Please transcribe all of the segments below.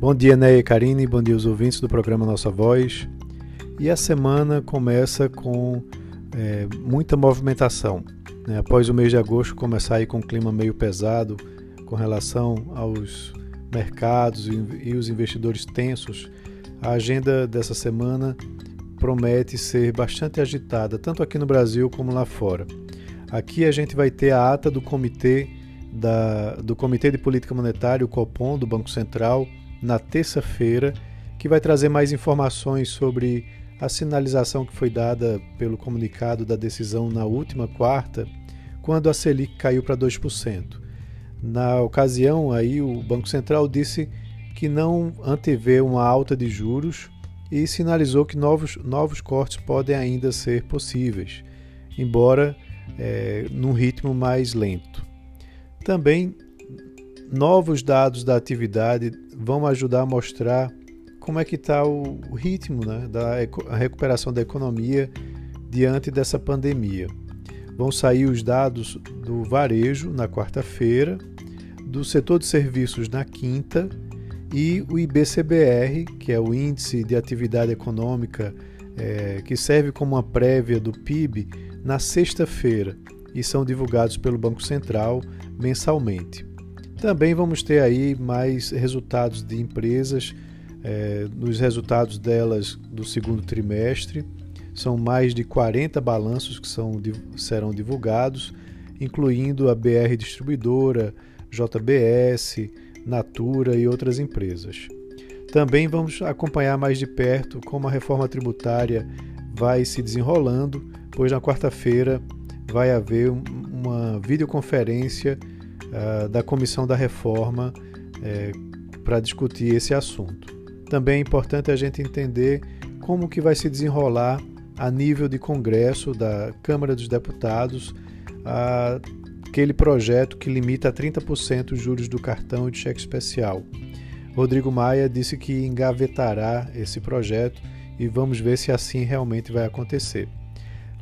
Bom dia, Neia e Karine, bom dia aos ouvintes do programa Nossa Voz. E a semana começa com é, muita movimentação. Né? Após o mês de agosto começar aí com um clima meio pesado com relação aos mercados e os investidores tensos, a agenda dessa semana promete ser bastante agitada, tanto aqui no Brasil como lá fora. Aqui a gente vai ter a ata do comitê da, do Comitê de Política Monetária, o Copom, do Banco Central, na terça-feira, que vai trazer mais informações sobre a sinalização que foi dada pelo comunicado da decisão na última quarta, quando a Selic caiu para 2%. Na ocasião, aí o Banco Central disse que não antevê uma alta de juros e sinalizou que novos, novos cortes podem ainda ser possíveis, embora é, num ritmo mais lento. Também novos dados da atividade vão ajudar a mostrar como é que está o, ritmo né, da recuperação da economia diante dessa pandemia. Vão sair os dados do varejo na quarta-feira, do setor de serviços na quinta e o IBCBR, que é o Índice de Atividade Econômica, é, que serve como uma prévia do PIB, na sexta-feira e são divulgados pelo Banco Central mensalmente. Também vamos ter aí mais resultados de empresas, é, nos resultados delas do segundo trimestre. São mais de 40 balanços que são, serão divulgados, incluindo a BR Distribuidora, JBS, Natura e outras empresas. Também vamos acompanhar mais de perto como a reforma tributária vai se desenrolando, pois na quarta-feira vai haver uma videoconferência uh, da Comissão da Reforma uh, para discutir esse assunto. Também é importante a gente entender como que vai se desenrolar a nível de Congresso da Câmara dos Deputados aquele projeto que limita a 30% os juros do cartão e de cheque especial. Rodrigo Maia disse que engavetará esse projeto e vamos ver se assim realmente vai acontecer.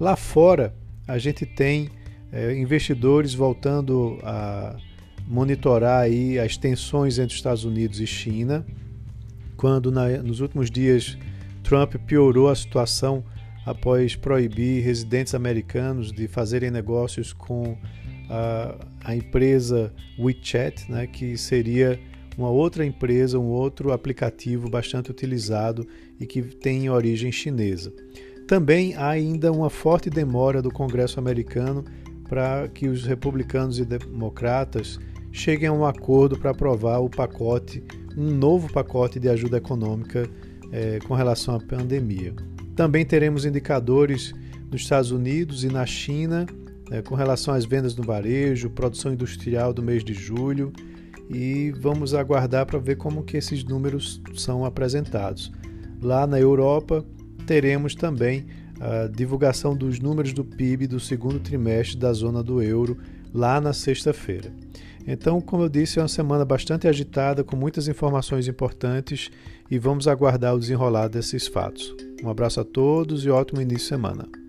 Lá fora, a gente tem é, investidores voltando a monitorar aí as tensões entre Estados Unidos e China, quando na, nos últimos dias Trump piorou a situação após proibir residentes americanos de fazerem negócios com a, a empresa WeChat, né, que seria uma outra empresa, um outro aplicativo bastante utilizado e que tem origem chinesa. Também há ainda uma forte demora do Congresso americano para que os republicanos e democratas cheguem a um acordo para aprovar o pacote, um novo pacote de ajuda econômica eh, com relação à pandemia. Também teremos indicadores nos Estados Unidos e na China né, com relação às vendas no varejo, produção industrial do mês de julho e vamos aguardar para ver como que esses números são apresentados. Lá na Europa teremos também a divulgação dos números do PIB do segundo trimestre da zona do euro lá na sexta-feira. Então, como eu disse, é uma semana bastante agitada, com muitas informações importantes e vamos aguardar o desenrolar desses fatos. Um abraço a todos e ótimo início de semana.